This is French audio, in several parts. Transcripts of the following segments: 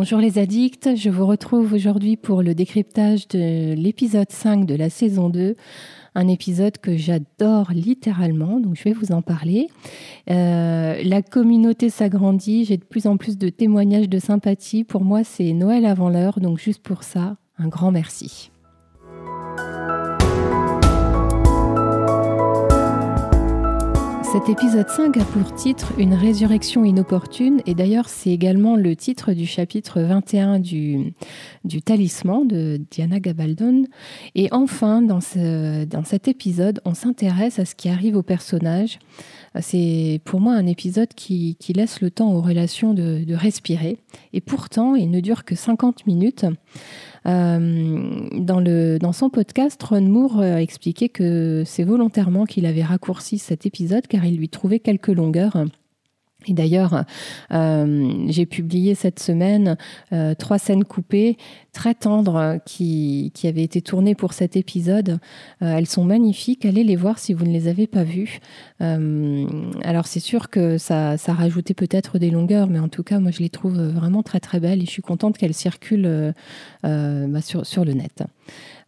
Bonjour les addicts, je vous retrouve aujourd'hui pour le décryptage de l'épisode 5 de la saison 2, un épisode que j'adore littéralement, donc je vais vous en parler. Euh, la communauté s'agrandit, j'ai de plus en plus de témoignages de sympathie. Pour moi, c'est Noël avant l'heure, donc juste pour ça, un grand merci. Cet épisode 5 a pour titre Une résurrection inopportune et d'ailleurs c'est également le titre du chapitre 21 du, du Talisman de Diana Gabaldon. Et enfin, dans, ce, dans cet épisode, on s'intéresse à ce qui arrive au personnage. C'est pour moi un épisode qui, qui, laisse le temps aux relations de, de respirer. Et pourtant, il ne dure que 50 minutes. Euh, dans, son podcast, Ron Moore a expliqué que c'est volontairement qu'il avait raccourci cet épisode car il lui trouvait quelques longueurs. Et d'ailleurs, euh, j'ai publié cette semaine euh, trois scènes coupées très tendres qui, qui, avaient été tournées pour cet épisode. Euh, elles sont magnifiques. Allez les voir si vous ne les avez pas vues. Alors c'est sûr que ça, ça rajoutait peut-être des longueurs, mais en tout cas, moi je les trouve vraiment très très belles et je suis contente qu'elles circulent bah, sur, sur le net.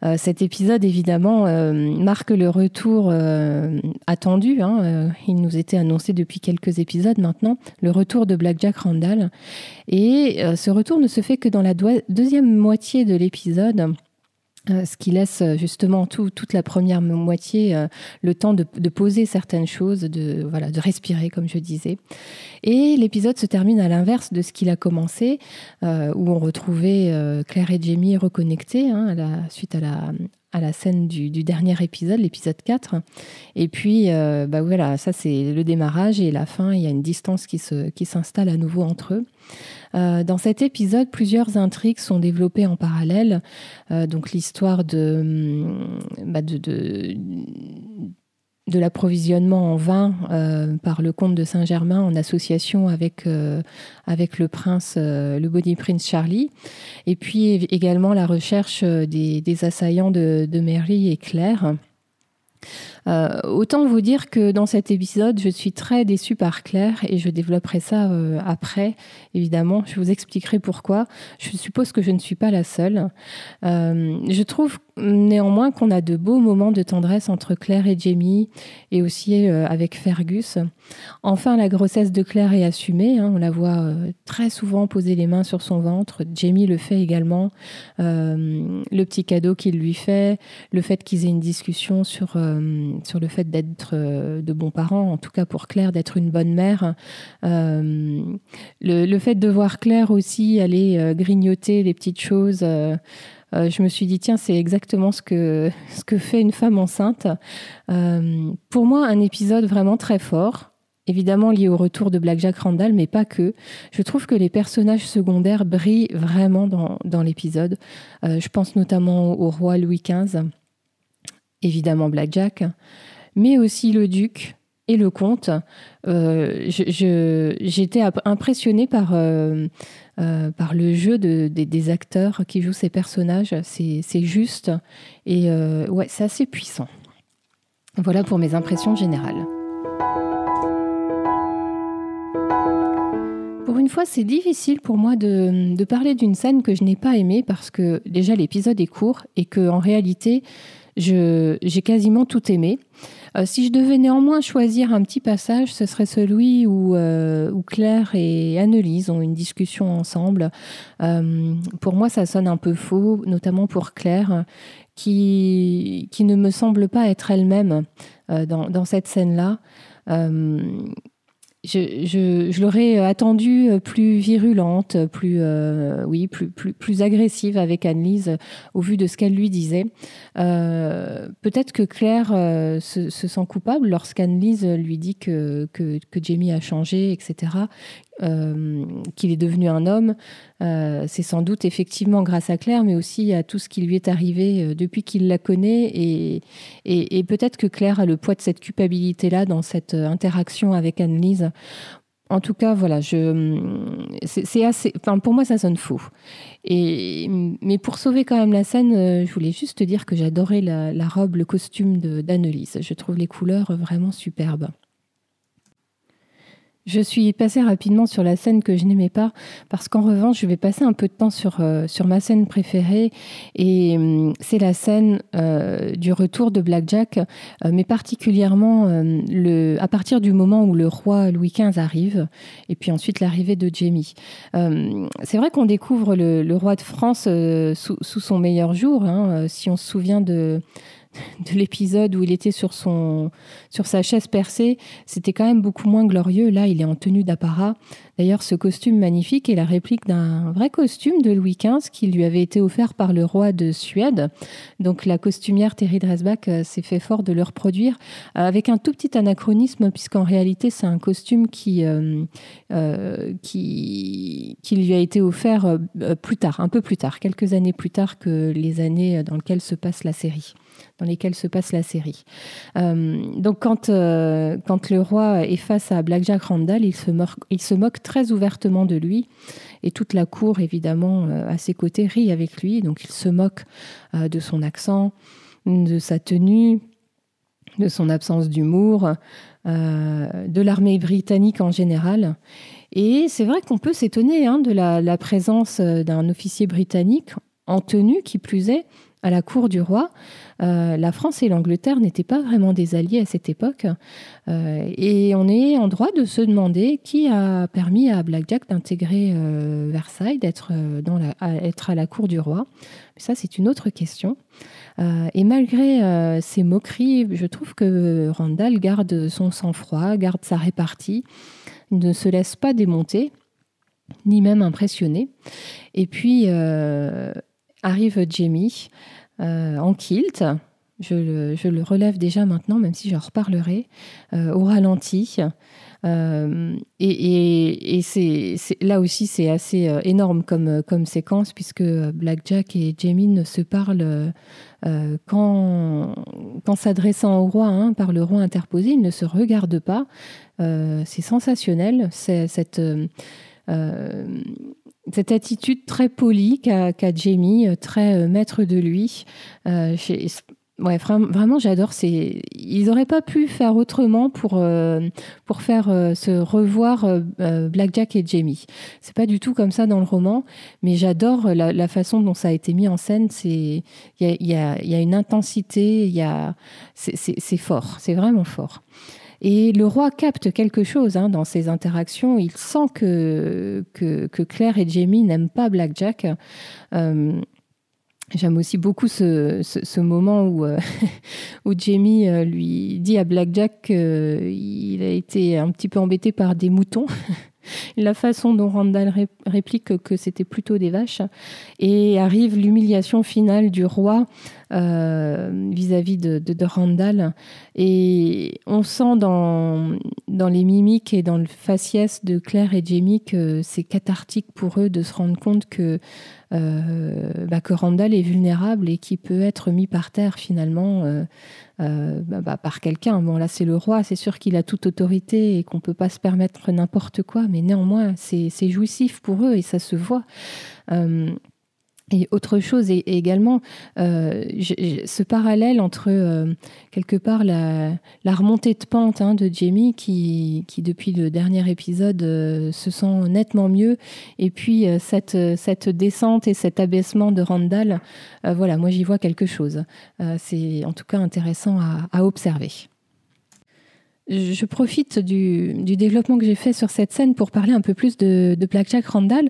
Euh, cet épisode, évidemment, euh, marque le retour euh, attendu. Hein, il nous était annoncé depuis quelques épisodes maintenant, le retour de Black Jack Randall. Et ce retour ne se fait que dans la deuxième moitié de l'épisode. Euh, ce qui laisse euh, justement toute la première moitié euh, le temps de, poser certaines choses, de, voilà, de respirer, comme je disais. Et l'épisode se termine à l'inverse de ce qu'il a commencé, où on retrouvait Claire et Jamie reconnectés hein, à la, suite à la, à la scène du, dernier épisode, l'épisode 4. Et puis, bah voilà, ça c'est le démarrage et la fin, il y a une distance qui s'installe à nouveau entre eux. Euh, dans cet épisode, plusieurs intrigues sont développées en parallèle. Euh, donc l'histoire de, hum, bah, de l'approvisionnement en vin euh, par le comte de Saint-Germain en association avec, avec le prince, le body prince Charlie, et puis également la recherche des, des assaillants de, de Mary et Claire. Euh, autant vous dire que dans cet épisode, je suis très déçue par Claire et je développerai ça euh, après, évidemment. Je vous expliquerai pourquoi. Je suppose que je ne suis pas la seule. Euh, je trouve néanmoins qu'on a de beaux moments de tendresse entre Claire et Jamie et aussi avec Fergus. Enfin, la grossesse de Claire est assumée. Hein. on la voit euh, très souvent poser les mains sur son ventre. Jamie le fait également. Euh, le petit cadeau qu'il lui fait, le fait qu'ils aient une discussion sur, sur le fait d'être de bons parents, en tout cas pour Claire, d'être une bonne mère. Le, fait de voir Claire aussi aller grignoter les petites choses. Euh, je me suis dit, tiens, c'est exactement ce que, fait une femme enceinte. Euh, pour moi, un épisode vraiment très fort, évidemment lié au retour de Black Jack Randall, mais pas que. Je trouve que les personnages secondaires brillent vraiment dans, dans l'épisode. Euh, je pense notamment au roi Louis XV, évidemment Black Jack, mais aussi le duc, et le comte, euh, j'étais impressionnée par, euh, par le jeu de, des acteurs qui jouent ces personnages. C'est juste et ouais, c'est assez puissant. Voilà pour mes impressions générales. Pour une fois, c'est difficile pour moi de, parler d'une scène que je n'ai pas aimée parce que déjà l'épisode est court et que en réalité, j'ai quasiment tout aimé. Euh, si je devais néanmoins choisir un petit passage, ce serait celui où, euh, Claire et Annelise ont une discussion ensemble. Euh, pour moi, ça sonne un peu faux, notamment pour Claire, qui, ne me semble pas être elle-même dans, cette scène-là je, l'aurais attendue plus virulente, plus, euh, oui, plus, plus, plus agressive avec Annelise euh, au vu de ce qu'elle lui disait. Euh, Peut-être que Claire euh, se, se, sent coupable lorsqu'Annelise lui dit que, que, Jamie a changé, etc., euh, qu'il est devenu un homme. Euh, c'est sans doute effectivement grâce à Claire, mais aussi à tout ce qui lui est arrivé euh, depuis qu'il la connaît. Et, peut-être que Claire a le poids de cette culpabilité-là dans cette interaction avec Annelise. En tout cas, voilà, je, c'est assez. Enfin, pour moi, ça sonne faux. Mais pour sauver quand même la scène, je voulais juste te dire que j'adorais la, la, robe, le costume d'Annelise. Je trouve les couleurs vraiment superbes. Je suis passée rapidement sur la scène que je n'aimais pas parce qu'en revanche, je vais passer un peu de temps sur, euh, sur ma scène préférée et hum, c'est la scène euh, du retour de Blackjack, euh, mais particulièrement le, à partir du moment où le roi Louis XV arrive et puis ensuite l'arrivée de Jamie. c'est vrai qu'on découvre le, roi de France sous, sous, son meilleur jour, hein, si on se souvient de de l'épisode où il était sur, sur sa chaise percée, c'était quand même beaucoup moins glorieux. Là, il est en tenue d'apparat. D'ailleurs, ce costume magnifique est la réplique d'un vrai costume de Louis XV qui lui avait été offert par le roi de Suède. Donc, la costumière Terry Dresbach euh, s'est fait fort de le reproduire euh, avec un tout petit anachronisme, puisqu'en réalité, c'est un costume qui, euh, qui, lui a été offert plus tard, un peu plus tard, quelques années plus tard que les années dans lesquelles se passe la série dans lesquelles se passe la série. Donc quand, quand le roi est face à Blackjack Randall, il se, il se moque très ouvertement de lui et toute la cour, évidemment, euh, à ses côtés, rit avec lui. Donc il se moque de son accent, de sa tenue, de son absence d'humour, de l'armée britannique en général. Et c'est vrai qu'on peut s'étonner hein, de la présence d'un officier britannique en tenue, qui plus est, à la cour du roi. Euh, la France et l'Angleterre n'étaient pas vraiment des alliés à cette époque. Euh, et on est en droit de se demander qui a permis à Blackjack d'intégrer euh, Versailles, d'être à la cour du roi. Mais ça, c'est une autre question. et malgré ces moqueries, je trouve que Randall garde son sang-froid, garde sa répartie, ne se laisse pas démonter ni même impressionner. Et puis, arrive Jamie euh, en kilt. Je le, relève déjà maintenant, même si j'en reparlerai, euh, au ralenti. Euh, et, là aussi, c'est assez énorme comme, séquence, puisque Blackjack et Jamie ne se parlent qu'en, s'adressant au roi, hein, par le roi interposé, ils ne se regardent pas. c'est sensationnel, cette cette attitude très polie qu'a Jamie, euh, très euh, maître de lui. Euh, ouais, vraiment, j'adore. Ils n'auraient pas pu faire autrement pour, pour faire se revoir Blackjack et Jamie. C'est pas du tout comme ça dans le roman, mais j'adore la, façon dont ça a été mis en scène. Il y a, y, a, y a, une intensité, c'est fort, c'est vraiment fort. Et le roi capte quelque chose hein, dans ces interactions. Il sent que, Claire et Jamie n'aiment pas Blackjack. Euh, j'aime aussi beaucoup ce, moment où, euh, où Jamie euh, lui dit à Blackjack qu'il a été un petit peu embêté par des moutons. la façon dont Randall réplique que c'était plutôt des vaches. Et arrive l'humiliation finale du roi euh, vis-à-vis de, Randall. Et on sent dans, dans les mimiques et dans le faciès de Claire et Jamie que c'est cathartique pour eux de se rendre compte que, euh, bah, que Randall est vulnérable et qui peut être mis par terre finalement. Euh, bah, bah, par quelqu'un. Bon, là, c'est le roi, c'est sûr qu'il a toute autorité et qu'on ne peut pas se permettre n'importe quoi, mais néanmoins, c'est jouissif pour eux et ça se voit. Et autre chose et également euh, ce parallèle entre euh, quelque part la, remontée de pente hein, de Jamie qui, qui, depuis le dernier épisode euh, se sent nettement mieux et puis cette, cette descente et cet abaissement de Randall, voilà, moi j'y vois quelque chose. C'est en tout cas intéressant à observer je profite du, développement que j'ai fait sur cette scène pour parler un peu plus de, de Blackjack Randall,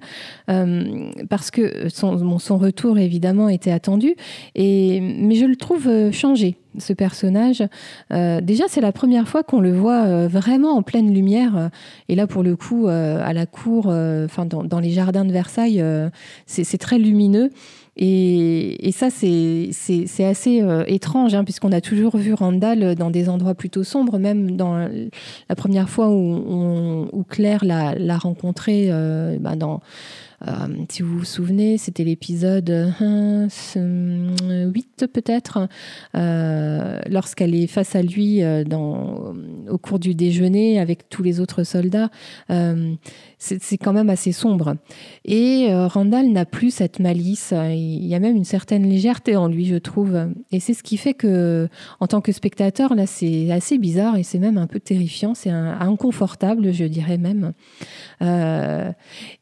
euh, parce que son, retour évidemment était attendu, mais je le trouve euh, changé ce personnage. Euh, déjà, c'est la première fois qu'on le voit vraiment en pleine lumière. Et là, pour le coup, à la cour, enfin dans, les jardins de Versailles, c'est très lumineux. Et, ça, c'est assez euh, étrange, hein, puisqu'on a toujours vu Randall dans des endroits plutôt sombres, même dans la première fois où, où Claire l'a rencontré euh, bah, dans si vous vous souvenez, c'était l'épisode 8 euh, peut-être, euh, lorsqu'elle est face à lui au cours du déjeuner avec tous les autres soldats. c'est quand même assez sombre. Et Randall n'a plus cette malice. Il y a même une certaine légèreté en lui, je trouve. Et c'est ce qui fait que, en tant que spectateur, là, c'est assez bizarre et c'est même un peu terrifiant. C'est inconfortable, je dirais même. Euh,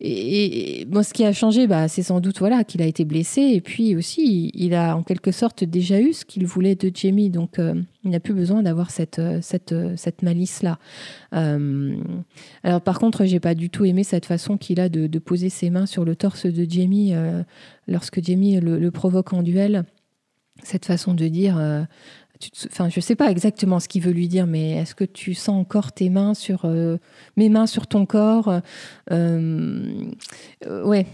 et, bon, ce qui a changé, bah, c'est sans doute voilà qu'il a été blessé et puis aussi il a en quelque sorte déjà eu ce qu'il voulait de Jamie, donc euh, il n'a plus besoin d'avoir cette, cette, cette malice là. Euh, alors par contre, j'ai pas du tout aimé cette façon qu'il a de, poser ses mains sur le torse de Jamie lorsque Jamie le, provoque en duel. Cette façon de dire, je sais pas exactement ce qu'il veut lui dire, mais est-ce que tu sens encore tes mains sur euh, mes mains sur ton corps euh, euh, Ouais.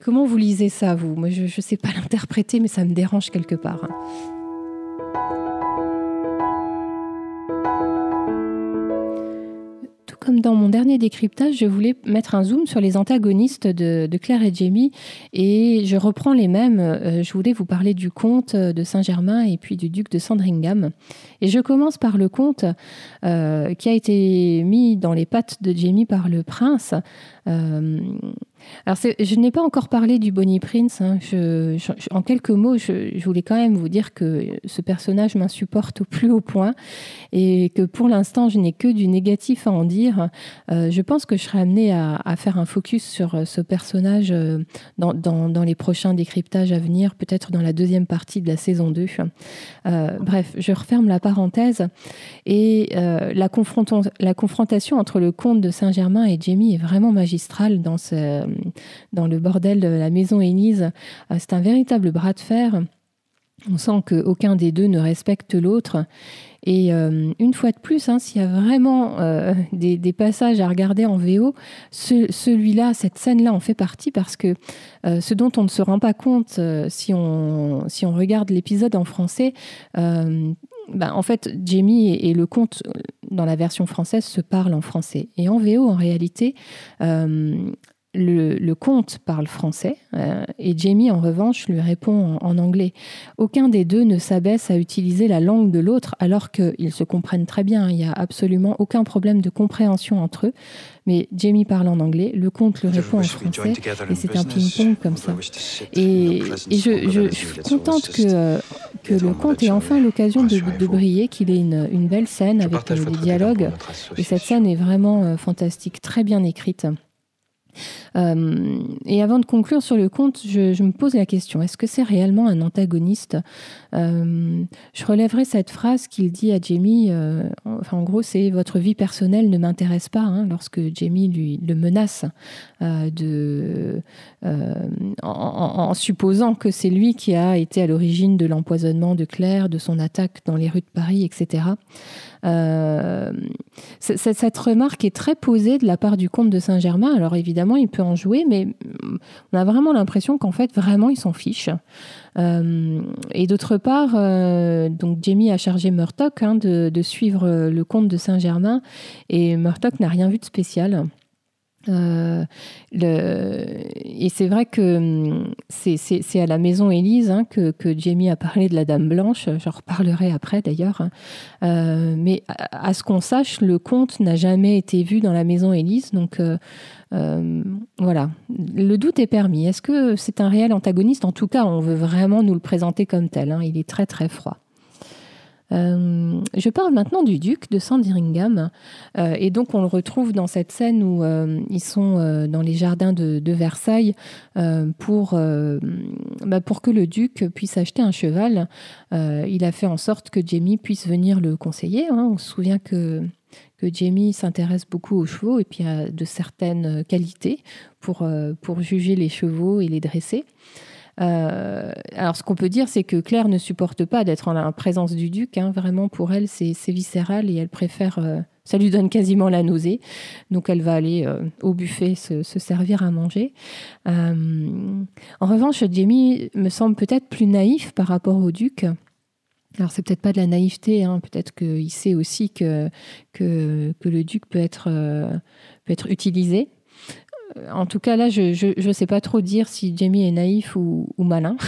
Comment vous lisez ça, vous? Moi, je ne sais pas l'interpréter, mais ça me dérange quelque part. Comme dans mon dernier décryptage, je voulais mettre un zoom sur les antagonistes de, Claire et Jamie et je reprends les mêmes. Euh, je voulais vous parler du comte de Saint-Germain et puis du duc de Sandringham. Et je commence par le comte euh, qui a été mis dans les pattes de Jamie par le prince. Euh, alors, je n'ai pas encore parlé du Bonnie Prince. Hein. en quelques mots, je, voulais quand même vous dire que ce personnage m'insupporte au plus haut point et que pour l'instant, je n'ai que du négatif à en dire. Euh, je pense que je serai amenée à, faire un focus sur euh, ce personnage euh, dans, les prochains décryptages à venir, peut-être dans la deuxième partie de la saison 2. bref, je referme la parenthèse. Et la, la confrontation entre le comte de Saint-Germain et Jamie est vraiment magistrale dans ce dans le bordel de la maison Énise. Euh, c'est un véritable bras de fer. On sent qu'aucun des deux ne respecte l'autre. Et euh, une fois de plus, hein, s'il y a vraiment euh, des, passages à regarder en VO, celui-là, cette scène-là en fait partie parce que ce dont on ne se rend pas compte si, on, si on regarde l'épisode en français, ben, en fait, Jamie et, le comte, dans la version française, se parlent en français. Et en VO, en réalité, le, comte parle français euh, et Jamie, en revanche, lui répond en, anglais. Aucun des deux ne s'abaisse à utiliser la langue de l'autre alors qu'ils se comprennent très bien. Il n'y a absolument aucun problème de compréhension entre eux. Mais Jamie parle en anglais, le comte lui répond en français et c'est un ping-pong comme ça. Et, je, suis contente que, que le comte ait enfin l'occasion de, briller, qu'il ait une, belle scène avec des dialogues. Et cette scène est vraiment euh, fantastique, très bien écrite. Euh, et avant de conclure sur le conte, je, me pose la question, est-ce que c'est réellement un antagoniste euh, Je relèverai cette phrase qu'il dit à Jamie, euh, enfin, en gros c'est votre vie personnelle ne m'intéresse pas, hein, lorsque Jamie lui, le menace de, en, supposant que c'est lui qui a été à l'origine de l'empoisonnement de Claire, de son attaque dans les rues de Paris, etc. Euh, cette remarque est très posée de la part du comte de Saint-Germain. Alors évidemment, il peut en jouer, mais on a vraiment l'impression qu'en fait, vraiment, il s'en fiche. Euh, et d'autre part, euh, donc Jamie a chargé Murtock hein, de, suivre le comte de Saint-Germain, et Murtock n'a rien vu de spécial. Euh. Et c'est vrai que hum, c'est à la maison Élise hein, que, Jamie a parlé de la Dame Blanche. J'en reparlerai après d'ailleurs. Euh, mais à, ce qu'on sache, le comte n'a jamais été vu dans la maison Élise. Donc euh, voilà, le doute est permis. Est-ce que c'est un réel antagoniste? En tout cas, on veut vraiment nous le présenter comme tel. Hein. Il est très très froid. Euh, je parle maintenant du duc de Sandringham. Euh, et donc, on le retrouve dans cette scène où euh, ils sont dans les jardins de, Versailles pour, bah, pour que le duc puisse acheter un cheval. il a fait en sorte que Jamie puisse venir le conseiller. Hein. On se souvient que que Jamie s'intéresse beaucoup aux chevaux et puis a de certaines qualités pour, pour juger les chevaux et les dresser. Euh, alors, ce qu'on peut dire, c'est que Claire ne supporte pas d'être en la présence du duc. Hein. Vraiment, pour elle, c'est viscéral et elle préfère. Euh, ça lui donne quasiment la nausée. Donc, elle va aller euh, au buffet se, servir à manger. en revanche, Jamie me semble peut-être plus naïf par rapport au duc. Alors, c'est peut-être pas de la naïveté, hein. peut-être qu'il sait aussi que, que, le duc peut être, peut être utilisé en tout cas, là, je ne sais pas trop dire si Jamie est naïf ou, malin.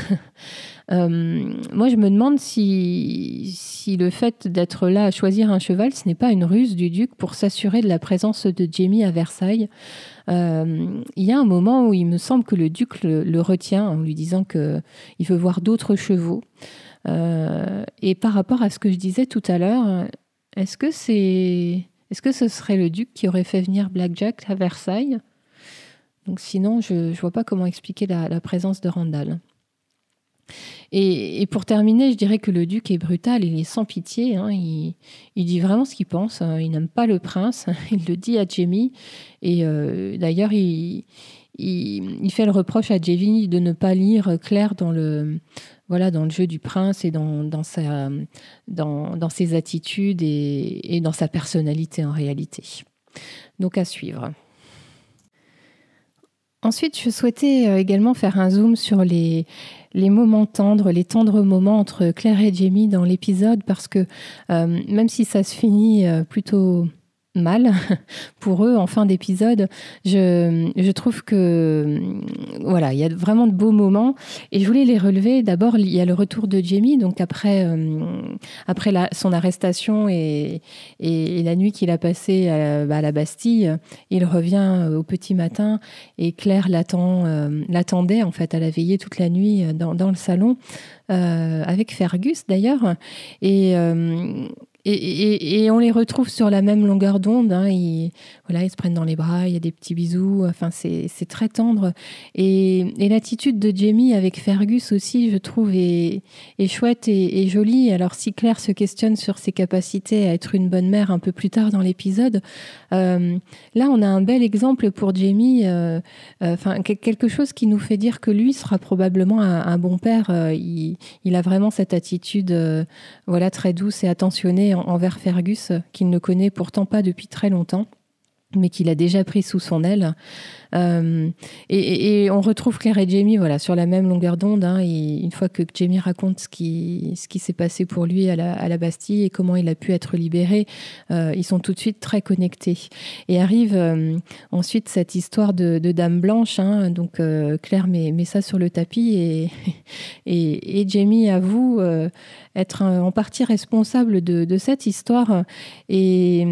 Euh, moi, je me demande si, si le fait d'être là à choisir un cheval, ce n'est pas une ruse du duc pour s'assurer de la présence de Jamie à Versailles. Euh, il y a un moment où il me semble que le duc le, retient en lui disant qu'il veut voir d'autres chevaux. Et par rapport à ce que je disais tout à l'heure, est-ce que c'est, est-ce que ce serait le duc qui aurait fait venir Black Jack à Versailles? Donc sinon, je ne vois pas comment expliquer la, présence de Randall. Et, pour terminer, je dirais que le duc est brutal, il est sans pitié, hein. il, dit vraiment ce qu'il pense, hein. il n'aime pas le prince, il le dit à Jamie, et euh, d'ailleurs il, fait le reproche à Jamie de ne pas lire Claire dans le, voilà, dans le jeu du prince et dans, dans, sa, dans, ses attitudes et, et dans sa personnalité en réalité. Donc à suivre. Ensuite, je souhaitais euh, également faire un zoom sur les, les moments tendres, les tendres moments entre Claire et Jamie dans l'épisode, parce que euh, même si ça se finit euh, plutôt mal pour eux en fin d'épisode. Je, je, trouve que voilà, il y a vraiment de beaux moments et je voulais les relever. D'abord, il y a le retour de Jamie, donc après, euh, après son arrestation et, et, la nuit qu'il a passée à, à, la Bastille, il revient au petit matin et Claire l'attend, euh, l'attendait en fait, à la veillée toute la nuit dans, dans le salon. Euh, avec Fergus d'ailleurs. Et, et, on les retrouve sur la même longueur d'onde. Hein. Ils, voilà, ils se prennent dans les bras, il y a des petits bisous. Enfin, c'est très tendre. Et, l'attitude de Jamie avec Fergus aussi, je trouve, est, chouette et, jolie. Alors, si Claire se questionne sur ses capacités à être une bonne mère un peu plus tard dans l'épisode, euh, là, on a un bel exemple pour Jamie. Euh, euh, enfin, quelque chose qui nous fait dire que lui sera probablement un, bon père. Il, il, a vraiment cette attitude, voilà, très douce et attentionnée envers Fergus, qu'il ne connaît pourtant pas depuis très longtemps mais qu'il a déjà pris sous son aile. Euh, et, on retrouve Claire et Jamie voilà, sur la même longueur d'onde. Hein, une fois que Jamie raconte ce qui, ce qui s'est passé pour lui à la, Bastille et comment il a pu être libéré, euh, ils sont tout de suite très connectés. Et arrive euh, ensuite cette histoire de, Dame Blanche. Hein, donc Claire met, met, ça sur le tapis et, et, Jamie avoue être en partie responsable de, de cette histoire. Et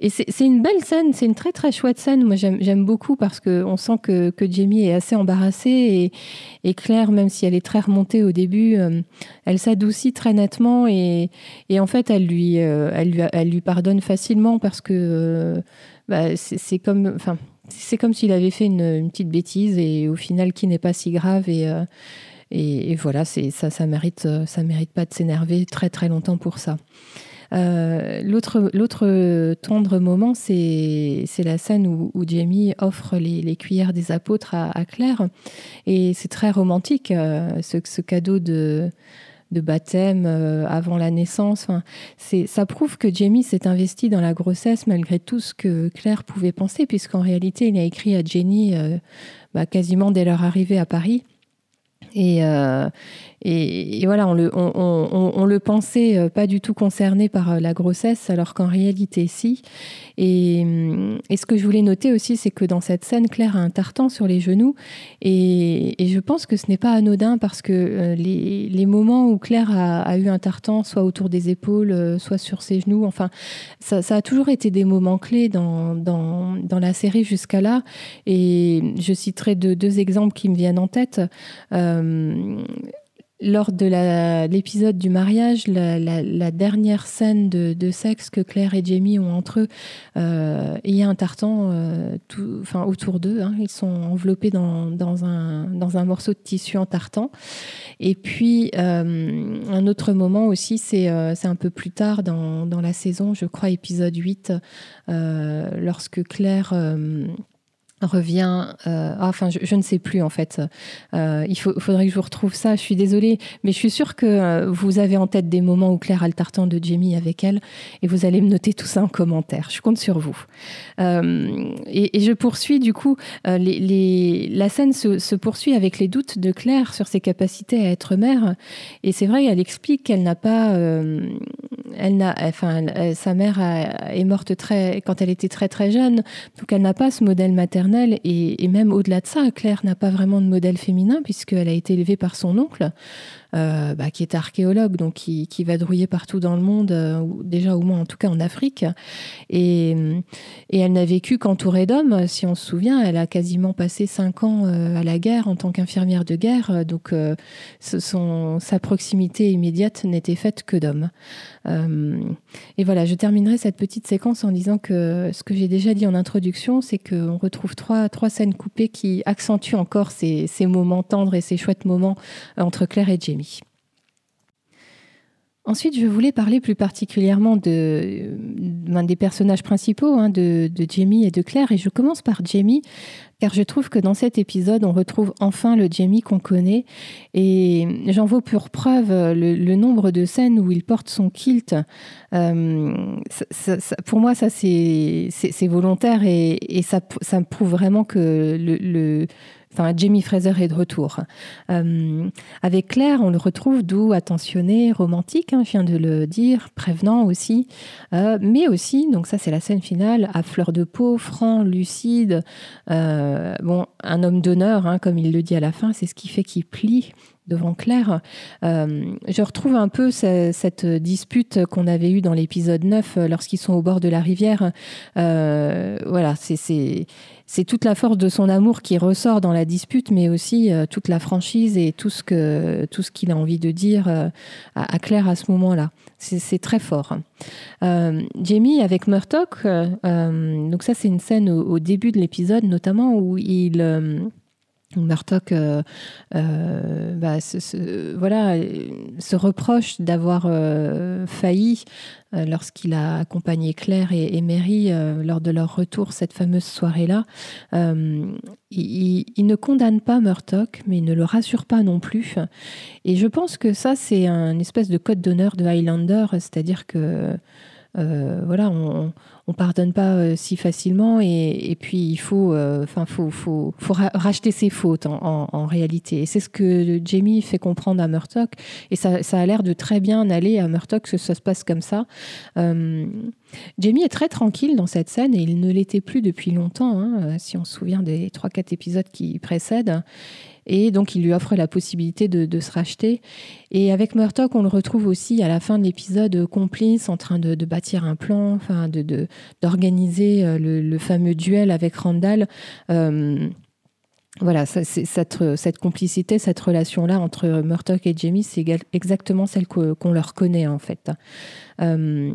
et c'est une belle scène, c'est une très très chouette scène. Moi j'aime beaucoup parce qu'on sent que, que, Jamie est assez embarrassée et, et, Claire, même si elle est très remontée au début, euh, elle s'adoucit très nettement et, et, en fait elle lui, euh, elle, lui, pardonne facilement parce que euh, bah, c'est comme, enfin, c'est comme s'il avait fait une, petite bêtise et au final qui n'est pas si grave et, et, voilà, ça, ça mérite, ça mérite pas de s'énerver très très longtemps pour ça. Euh, l'autre tendre moment, c'est la scène où, Jamie offre les, cuillères des apôtres à, Claire. Et c'est très romantique, euh, ce, cadeau de, baptême euh, avant la naissance. Ça prouve que Jamie s'est investi dans la grossesse malgré tout ce que Claire pouvait penser, puisqu'en réalité, il a écrit à Jenny bah, quasiment dès leur arrivée à Paris. Et, et, voilà, on le, pensait euh, pas du tout concerné par euh, la grossesse, alors qu'en réalité, si. Et, et, ce que je voulais noter aussi, c'est que dans cette scène, Claire a un tartan sur les genoux. Et, je pense que ce n'est pas anodin parce que euh, les, moments où Claire a, eu un tartan, soit autour des épaules, soit sur ses genoux, enfin, ça, a toujours été des moments clés dans, la série jusqu'à là. Et je citerai deux exemples qui me viennent en tête lors de l'épisode du mariage, la, dernière scène de, sexe que Claire et Jamie ont entre eux, euh, il y a un tartan euh, tout, enfin, autour d'eux. Hein. ils sont enveloppés dans, dans, un, dans un morceau de tissu en tartan. Et puis, euh, un autre moment aussi, c'est un peu plus tard dans, dans, la saison, je crois épisode 8, lorsque Claire revient. Euh, ah, enfin, je, ne sais plus en fait. Euh, il faudrait que je vous retrouve ça. Je suis désolée, mais je suis sûre que euh, vous avez en tête des moments où Claire a le tartan de Jamie avec elle, et vous allez me noter tout ça en commentaire. Je compte sur vous. Et, je poursuis du coup. La scène se, poursuit avec les doutes de Claire sur ses capacités à être mère, et c'est vrai, elle explique qu'elle n'a pas, elle n'a, enfin, sa mère est morte très, quand elle était très très jeune, donc elle n'a pas ce modèle maternel et, et même au-delà de ça, Claire n'a pas vraiment de modèle féminin puisqu'elle a été élevée par son oncle. Euh, bah, qui est archéologue, donc qui, qui va drouiller partout dans le monde, euh, déjà au moins en tout cas en Afrique. Et, et elle n'a vécu qu'entourée d'hommes, si on se souvient. Elle a quasiment passé cinq ans euh, à la guerre en tant qu'infirmière de guerre, donc son, sa proximité immédiate n'était faite que d'hommes. et voilà, je terminerai cette petite séquence en disant que ce que j'ai déjà dit en introduction, c'est qu'on retrouve trois, trois scènes coupées qui accentuent encore ces, ces moments tendres et ces chouettes moments entre Claire et Ensuite, je voulais parler plus particulièrement de, des personnages principaux, hein, de, Jamie et de Claire. Et je commence par Jamie, car je trouve que dans cet épisode, on retrouve enfin le Jamie qu'on connaît. Et j'en veux pour preuve le, nombre de scènes où il porte son kilt. Euh, pour moi, ça, c'est volontaire et, ça me prouve vraiment que le Enfin, Jamie Fraser est de retour. Euh, avec Claire, on le retrouve doux, attentionné, romantique, hein, je viens de le dire, prévenant aussi, euh, mais aussi, donc ça c'est la scène finale, à fleur de peau, franc, lucide, euh, bon, un homme d'honneur, hein, comme il le dit à la fin, c'est ce qui fait qu'il plie devant Claire. je retrouve un peu cette dispute qu'on avait eue dans l'épisode 9 lorsqu'ils sont au bord de la rivière. voilà, c'est toute la force de son amour qui ressort dans la dispute, mais aussi euh, toute la franchise et tout ce qu'il a envie de dire euh, à, Claire à ce moment-là. C'est très fort. Euh, Jamie avec Murtock, donc ça c'est une scène au début de l'épisode notamment où il Murtock euh, euh, bah, se, se reproche d'avoir euh, failli lorsqu'il a accompagné Claire et, Mary lors de leur retour cette fameuse soirée-là. Il, ne condamne pas Murtock, mais il ne le rassure pas non plus. Et je pense que ça, c'est un espèce de code d'honneur de Highlander, c'est-à-dire que voilà, on, on pardonne pas euh, si facilement et, puis il faut, euh, enfin, faut, faut, racheter ses fautes en, réalité. C'est ce que Jamie fait comprendre à Murtock et ça, a l'air de très bien aller à Murtock que ça se passe comme ça. Euh, Jamie est très tranquille dans cette scène et il ne l'était plus depuis longtemps, hein, si on se souvient des 3-4 épisodes qui précèdent. Et donc, il lui offre la possibilité de, se racheter. Et avec Murtock, on le retrouve aussi à la fin de l'épisode complice, en train de, bâtir un plan, enfin, d'organiser euh, le, fameux duel avec Randall. Euh, voilà, cette, complicité, cette relation-là entre Murtock et Jamie, c'est exactement celle qu'on leur connaît en fait. Euh,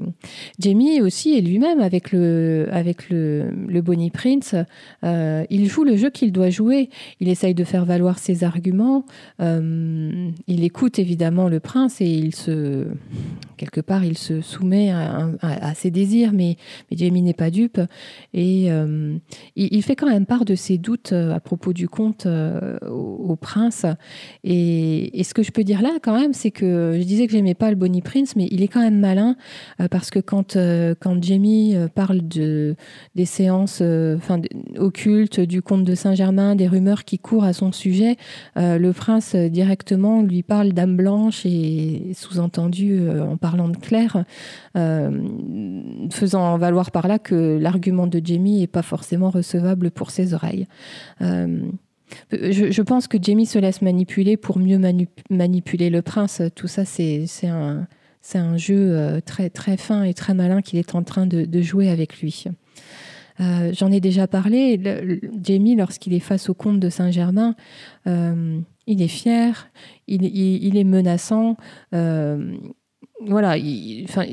Jamie aussi est lui-même avec le, avec le, le Bonnie Prince. Euh, il joue le jeu qu'il doit jouer. Il essaye de faire valoir ses arguments. Euh, il écoute évidemment le prince et il se, quelque part, il se soumet à, ses désirs, mais, mais Jamie n'est pas dupe. Et il, fait quand même part de ses doutes à propos du conte au, prince. Et, et, ce que je peux dire là, quand même, c'est que je disais que j'aimais pas le Bonnie Prince, mais il est quand même malin euh, parce que quand, euh, quand Jamie euh, parle de, des séances enfin, occultes, du conte de Saint-Germain, des rumeurs qui courent à son sujet, le prince directement lui parle d'âme blanche et sous-entendu en parlant de Claire, faisant valoir par là que l'argument de Jamie n'est pas forcément recevable pour ses oreilles. Je, pense que Jamie se laisse manipuler pour mieux manipuler le prince. Tout ça, c'est un, c'est un jeu euh, très, fin et très malin qu'il est en train de, jouer avec lui. Euh, j'en ai déjà parlé. Jamie, lorsqu'il est face au comte de Saint-Germain, euh, il est fier, il, est menaçant. voilà,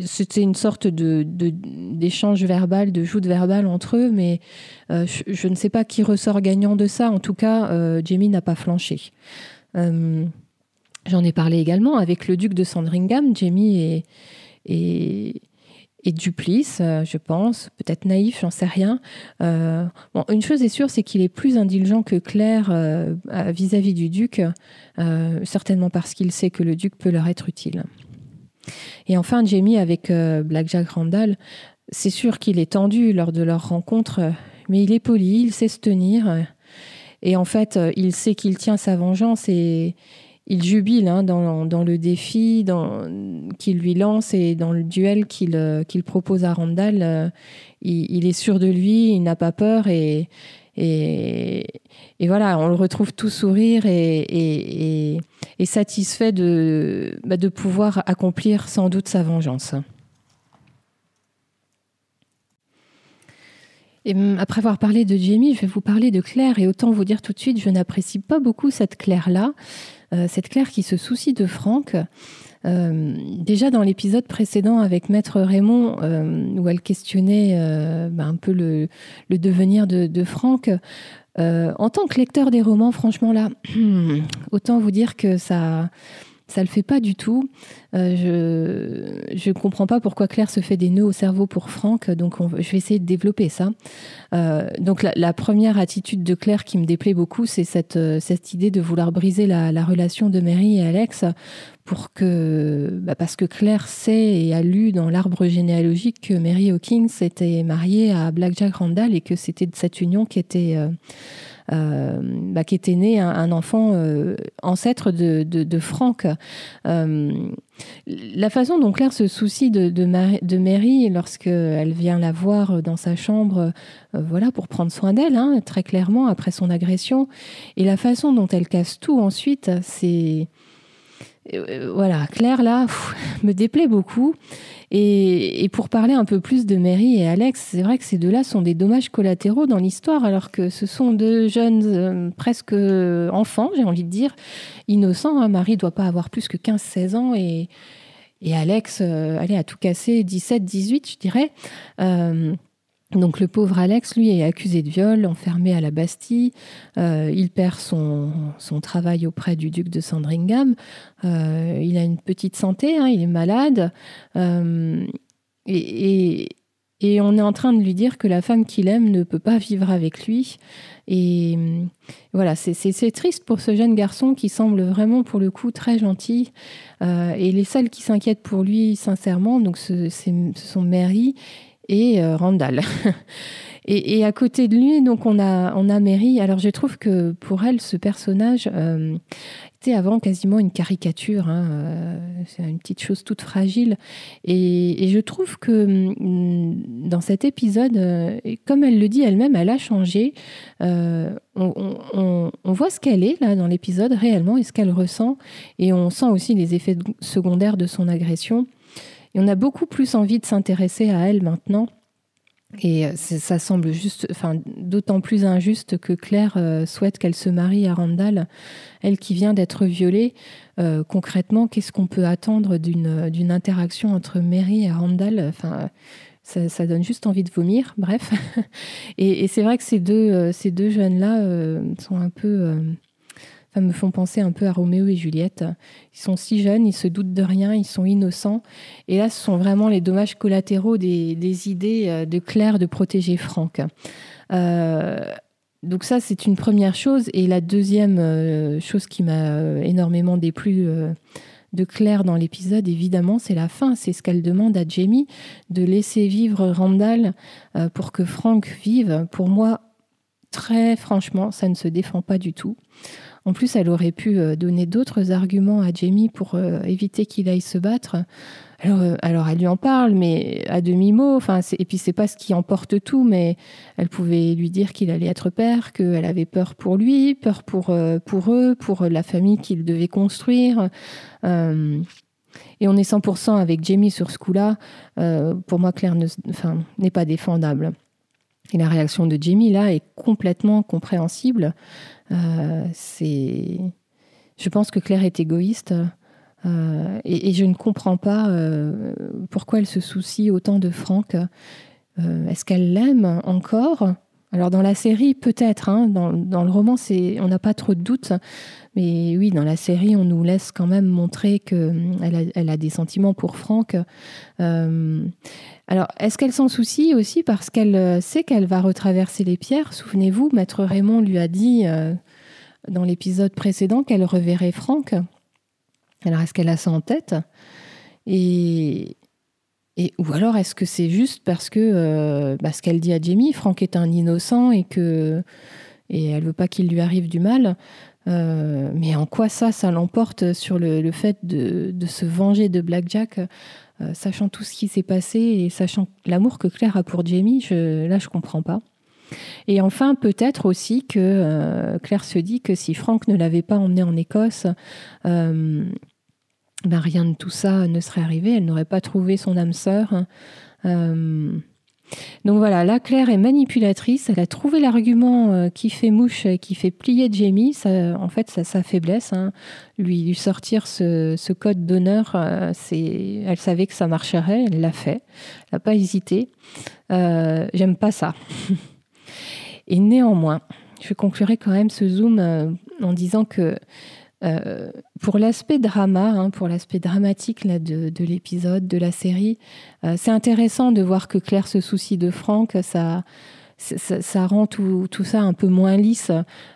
c'était une sorte d'échange verbal, de joute verbale entre eux, mais je, ne sais pas qui ressort gagnant de ça. En tout cas, Jamie n'a pas flanché. J'en ai parlé également avec le duc de Sandringham, Jamie et, et, Duplice, euh, je pense, peut-être naïf, j'en sais rien. Euh, bon, une chose est sûre, c'est qu'il est plus indulgent que Claire euh, vis-à-vis du duc, certainement parce qu'il sait que le duc peut leur être utile. Et enfin, Jamie avec Black Jack Randall, c'est sûr qu'il est tendu lors de leur rencontre, mais il est poli, il sait se tenir. Et en fait, il sait qu'il tient sa vengeance et, il jubile hein, dans, le défi qu'il lui lance et dans le duel qu'il qu'il propose à Randall. Il, est sûr de lui, il n'a pas peur et, et, voilà, on le retrouve tout sourire et, satisfait de, bah, de pouvoir accomplir sans doute sa vengeance. Et après avoir parlé de Jamie, je vais vous parler de Claire. Et autant vous dire tout de suite, je n'apprécie pas beaucoup cette Claire-là. Euh, cette Claire qui se soucie de Franck. Euh, déjà dans l'épisode précédent avec Maître Raymond, euh, où elle questionnait bah, un peu le, devenir de, de Franck, en tant que lecteur des romans, franchement là, autant vous dire que ça ça le fait pas du tout. Euh, je ne comprends pas pourquoi Claire se fait des nœuds au cerveau pour Franck, donc je vais essayer de développer ça. Euh, donc la, première attitude de Claire qui me déplaît beaucoup, c'est cette, euh, cette idée de vouloir briser la, relation de Mary et Alex pour que, bah, parce que Claire sait et a lu dans l'arbre généalogique que Mary Hawkins était mariée à Black Jack Randall et que c'était de cette union qui était bah, qui était né un, enfant euh, ancêtre de, de, Franck. Euh, la façon dont Claire se soucie de, de, de Mary lorsqu'elle vient la voir dans sa chambre, voilà, pour prendre soin d'elle, hein, très clairement, après son agression, et la façon dont elle casse tout ensuite, c'est voilà, Claire là me déplaît beaucoup. Et, pour parler un peu plus de Mary et Alex, c'est vrai que ces deux-là sont des dommages collatéraux dans l'histoire, alors que ce sont deux jeunes euh, presque enfants, j'ai envie de dire, innocents. Hein. Marie doit pas avoir plus que 15-16 ans et, et Alex, euh, allez, a tout cassé, 17-18, je dirais. Donc le pauvre Alex, lui, est accusé de viol, enfermé à la Bastille. Euh, il perd son, son, travail auprès du duc de Sandringham. Euh, il a une petite santé, hein, il est malade. Euh, et, et, on est en train de lui dire que la femme qu'il aime ne peut pas vivre avec lui. Et voilà, c'est triste pour ce jeune garçon qui semble vraiment, pour le coup, très gentil. et les seuls qui s'inquiètent pour lui, sincèrement, donc ce, ce sont Mary et euh, Randall. et, à côté de lui, donc on a, on a Mary. Alors je trouve que pour elle, ce personnage euh, était avant quasiment une caricature. Hein, euh, c'est une petite chose toute fragile. Et, je trouve que mm, dans cet épisode, comme elle le dit elle-même, elle a changé. On, on, voit ce qu'elle est là dans l'épisode réellement et ce qu'elle ressent. Et on sent aussi les effets secondaires de son agression. On a beaucoup plus envie de s'intéresser à elle maintenant. Et euh, ça semble d'autant plus injuste que Claire euh, souhaite qu'elle se marie à Randall, elle qui vient d'être violée. Euh, concrètement, qu'est-ce qu'on peut attendre d'une interaction entre Mary et Randall? Ça, donne juste envie de vomir. Bref, et, et c'est vrai que ces deux, ces deux jeunes-là sont un peu me font penser un peu à Roméo et Juliette. Ils sont si jeunes, ils se doutent de rien, ils sont innocents. Et là, ce sont vraiment les dommages collatéraux des, idées euh, de Claire de protéger Franck. Euh, donc ça, c'est une première chose. Et la deuxième euh, chose qui m'a énormément déplu de Claire dans l'épisode, évidemment, c'est la fin. C'est ce qu'elle demande à Jamie, de laisser vivre Randall pour que Franck vive. Pour moi, très franchement, ça ne se défend pas du tout. En plus, elle aurait pu euh, donner d'autres arguments à Jamie pour euh, éviter qu'il aille se battre. Euh, alors, elle lui en parle, mais à demi-mot. Enfin, et puis, c'est pas ce qui emporte tout, mais elle pouvait lui dire qu'il allait être père, qu'elle avait peur pour lui, peur pour, pour eux, pour la famille qu'il devait construire. et on est 100% avec Jamie sur ce coup-là. pour moi, Claire n'est pas défendable. Et la réaction de Jamie, là, est complètement compréhensible. Euh, je pense que Claire est égoïste. Euh, et, je ne comprends pas euh, pourquoi elle se soucie autant de Franck. Est-ce qu'elle l'aime encore? Alors dans la série, peut-être, hein, dans, le roman, on n'a pas trop de doutes, mais oui, dans la série, on nous laisse quand même montrer qu'elle a, elle a des sentiments pour Franck. alors, est-ce qu'elle s'en soucie aussi parce qu'elle sait qu'elle va retraverser les pierres? Souvenez-vous, Maître Raymond lui a dit dans l'épisode précédent qu'elle reverrait Franck. Alors, est-ce qu'elle a ça en tête? Et, ou alors est-ce que c'est juste parce que euh, bah, ce qu'elle dit à Jamie, Franck est un innocent et que et elle veut pas qu'il lui arrive du mal. mais en quoi ça, ça l'emporte sur le, fait de, se venger de Blackjack, sachant tout ce qui s'est passé et sachant l'amour que Claire a pour Jamie, je, là je comprends pas. Et enfin, peut-être aussi que Claire se dit que si Frank ne l'avait pas emmenée en Écosse, ben rien de tout ça ne serait arrivé. Elle n'aurait pas trouvé son âme sœur. Donc voilà, là, Claire est manipulatrice. Elle a trouvé l'argument euh, qui fait mouche, qui fait plier Jamie. En fait, ça, sa faiblesse. Hein. Lui, lui sortir ce, code d'honneur, euh, elle savait que ça marcherait. Elle l'a fait. Elle n'a pas hésité. Euh, j'aime pas ça. Et néanmoins, je conclurai quand même ce zoom en disant que euh, pour l'aspect drama, hein, pour l'aspect dramatique de, l'épisode, de la série, euh, c'est intéressant de voir que Claire se soucie de Franck. Ça, ça, rend tout, ça un peu moins lisse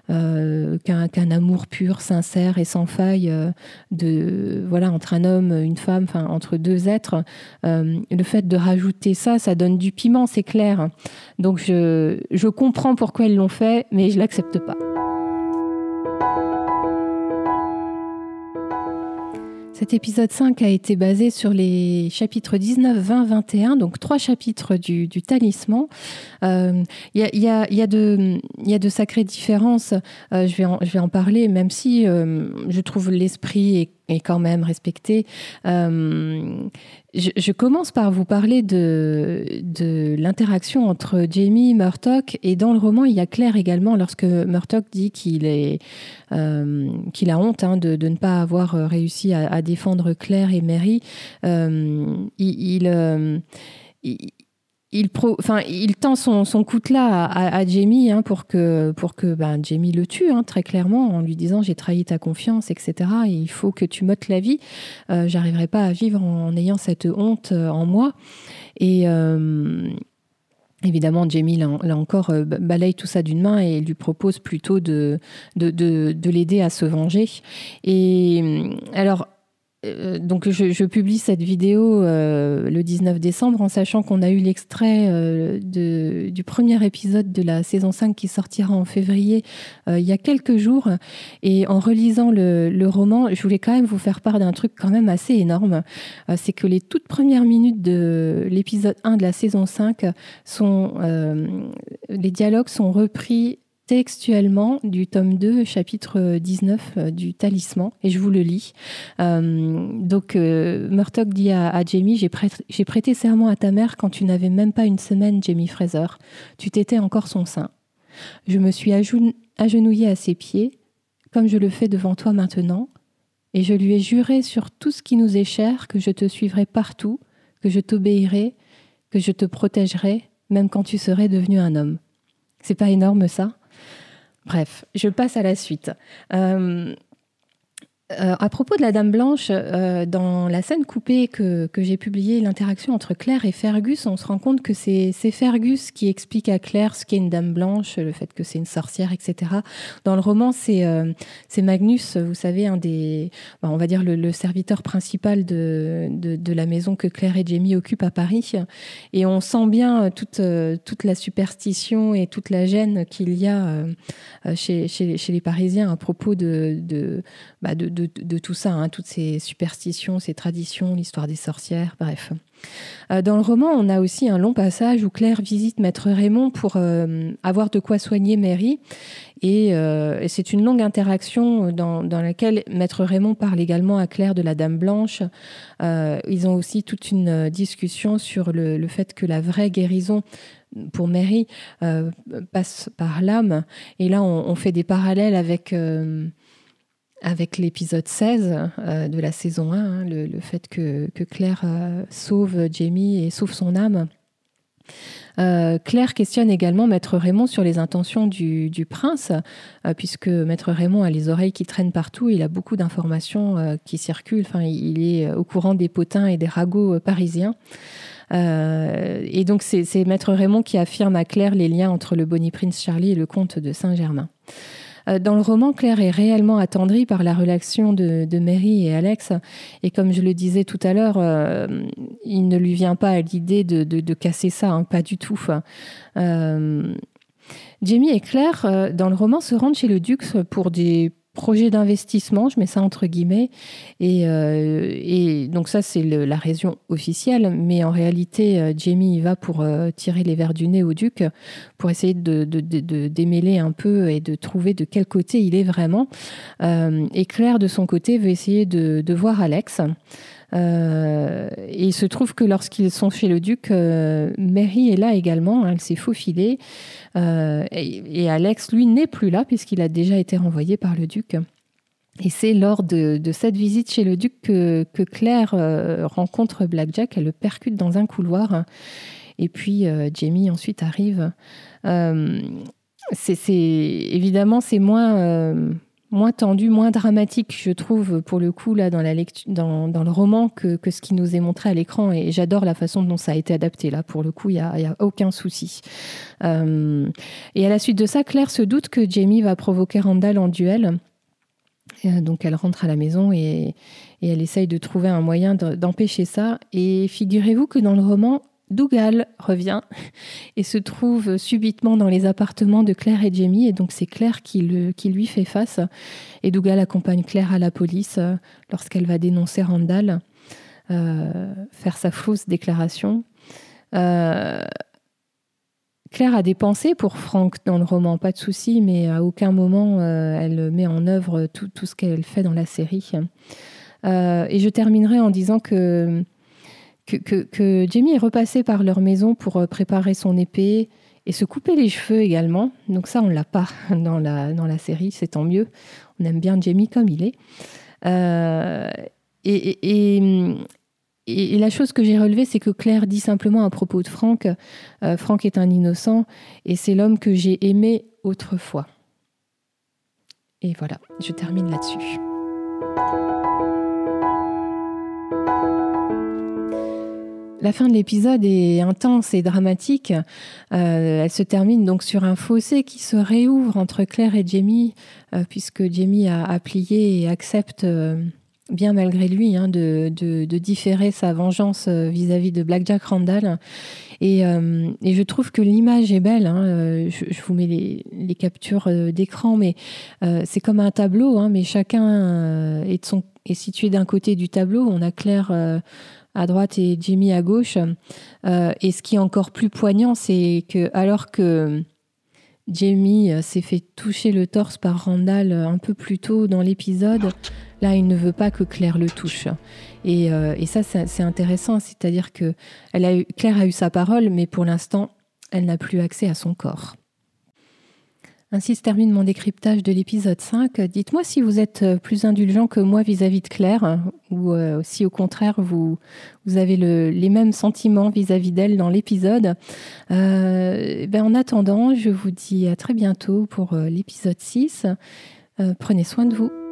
euh, qu'un amour pur, sincère et sans faille entre un homme, une femme, entre deux êtres. le fait de rajouter ça, ça donne du piment, c'est clair. Donc je, comprends pourquoi ils l'ont fait, mais je l'accepte pas. Cet épisode 5 a été basé sur les chapitres 19, 20, 21, donc trois chapitres du, talisman. Il euh, y, a, de sacrées différences, euh, je, vais en, je vais en parler, même si euh, je trouve l'esprit est est quand même respecté. Euh, je, commence par vous parler de, de l'interaction entre Jamie et Murtock. Et dans le roman, il y a Claire également, lorsque Murtock dit qu'il est euh, qu'il a honte hein, de, de, ne pas avoir réussi à, défendre Claire et Mary. Euh, il, il tend son, coutelas à, Jamie hein, pour que, ben, Jamie le tue, hein, très clairement, en lui disant j'ai trahi ta confiance, etc. il faut que tu m'ôtes la vie. Euh, J'arriverai pas à vivre en, ayant cette honte euh, en moi. Et euh, évidemment, Jamie, là, encore, euh, balaye tout ça d'une main et lui propose plutôt de, de, de, de l'aider à se venger. Et alors, euh, donc je, publie cette vidéo euh, le 19 décembre en sachant qu'on a eu l'extrait euh, du premier épisode de la saison 5 qui sortira en février il y a quelques jours. Et en relisant le, le, roman, je voulais quand même vous faire part d'un truc quand même assez énorme. C'est que les toutes premières minutes de l'épisode 1 de la saison 5 sont... les dialogues sont repris textuellement du tome 2, chapitre 19 euh, du Talisman, et je vous le lis. Euh, donc, euh, dit à, Jamie J'ai prêté, prêté serment à ta mère quand tu n'avais même pas une semaine, Jamie Fraser. Tu t'étais encore son sein. Je me suis agenouillé à ses pieds, comme je le fais devant toi maintenant, et je lui ai juré sur tout ce qui nous est cher que je te suivrai partout, que je t'obéirai, que je te protégerai, même quand tu serais devenu un homme. C'est pas énorme ça? Bref, je passe à la suite. Euh, euh, à propos de la Dame Blanche, euh, dans la scène coupée que, j'ai publiée, l'interaction entre Claire et Fergus, on se rend compte que c'est Fergus qui explique à Claire ce qu'est une Dame Blanche, le fait que c'est une sorcière, etc. Dans le roman, c'est euh, Magnus, vous savez, un des, bah, on va dire le, serviteur principal de, la maison que Claire et Jamie occupent à Paris. Et on sent bien toute, la superstition et toute la gêne qu'il y a chez, les Parisiens à propos de, bah, de de, tout ça, hein, toutes ces superstitions, ces traditions, l'histoire des sorcières, bref. Euh, dans le roman, on a aussi un long passage où Claire visite Maître Raymond pour euh, avoir de quoi soigner Mary. Euh, et, c'est une longue interaction dans, laquelle Maître Raymond parle également à Claire de la Dame Blanche. ils ont aussi toute une discussion sur le, fait que la vraie guérison pour Mary passe par l'âme. Et là, on, fait des parallèles avec avec l'épisode 16 euh, de la saison 1, hein, le, fait que, Claire euh, sauve Jamie et sauve son âme. Euh, Claire questionne également Maître Raymond sur les intentions du, prince, puisque Maître Raymond a les oreilles qui traînent partout, il a beaucoup d'informations qui circulent, enfin, il est au courant des potins et des ragots parisiens. et donc c'est Maître Raymond qui affirme à Claire les liens entre le Bonnie Prince Charlie et le comte de Saint-Germain. Euh, dans le roman, Claire est réellement attendrie par la relation de, Mary et Alex. Et comme je le disais tout à l'heure, euh, il ne lui vient pas à l'idée de, casser ça, hein, pas du tout. Euh, Jamie et Claire, dans le roman, se rendent chez le duc pour des projet d'investissement, je mets ça entre guillemets. Et, et donc ça, c'est la raison officielle. Mais en réalité, Jamie y va pour tirer les verres du nez au duc, pour essayer de, démêler un peu et de trouver de quel côté il est vraiment. et Claire, de son côté, veut essayer de, voir Alex. Euh, et il se trouve que lorsqu'ils sont chez le duc, euh, Mary est là également, hein, elle s'est faufilée. Euh, et, Alex, lui, n'est plus là puisqu'il a déjà été renvoyé par le duc. Et c'est lors de, cette visite chez le duc que, Claire rencontre Blackjack, elle le percute dans un couloir. Et puis Jamie ensuite arrive. évidemment c'est moins moins tendu, moins dramatique, je trouve, pour le coup, là, dans, le roman, que, que, ce qui nous est montré à l'écran. Et j'adore la façon dont ça a été adapté. Là, pour le coup, il n'y a, a, aucun souci. Euh, et à la suite de ça, Claire se doute que Jamie va provoquer Randall en duel. Euh, donc elle rentre à la maison et, et elle essaye de trouver un moyen d'empêcher ça. Et figurez-vous que dans le roman, Dougal revient et se trouve subitement dans les appartements de Claire et Jamie. Et donc c'est Claire qui, lui fait face. Et Dougal accompagne Claire à la police euh, lorsqu'elle va dénoncer Randall, euh, faire sa fausse déclaration. Euh, Claire a des pensées pour Franck dans le roman, pas de souci, mais à aucun moment elle met en œuvre tout, tout ce qu'elle fait dans la série. et je terminerai en disant que que, Jamie est repassé par leur maison pour euh, préparer son épée et se couper les cheveux également. Donc ça, on l'a pas dans la, dans la série, c'est tant mieux. On aime bien Jamie comme il est. Euh, et, et, la chose que j'ai relevée, c'est que Claire dit simplement à propos de Franck, euh, Franck est un innocent et c'est l'homme que j'ai aimé autrefois. Et voilà, je termine là-dessus. La fin de l'épisode est intense et dramatique. Euh, elle se termine donc sur un fossé qui se réouvre entre Claire et Jamie, euh, puisque Jamie a, plié et accepte, euh, bien malgré lui, hein, de, différer sa vengeance vis-à-vis de Blackjack Randall. Et, je trouve que l'image est belle. Hein. Je, vous mets les, captures d'écran, mais c'est comme un tableau, hein, mais chacun est situé d'un côté du tableau. On a Claire à droite et Jimmy à gauche. Euh, et ce qui est encore plus poignant, c'est que alors que Jamie euh, s'est fait toucher le torse par Randall euh, un peu plus tôt dans l'épisode, là, il ne veut pas que Claire le touche. Et, ça, c'est intéressant, c'est-à-dire que Claire a eu sa parole, mais pour l'instant, elle n'a plus accès à son corps. Ainsi se termine mon décryptage de l'épisode 5. Dites-moi si vous êtes euh, plus indulgent que moi vis-à-vis de Claire, ou euh, si au contraire vous, vous avez les mêmes sentiments vis-à-vis d'elle dans l'épisode. Euh, ben en attendant, je vous dis à très bientôt pour l'épisode 6. prenez soin de vous.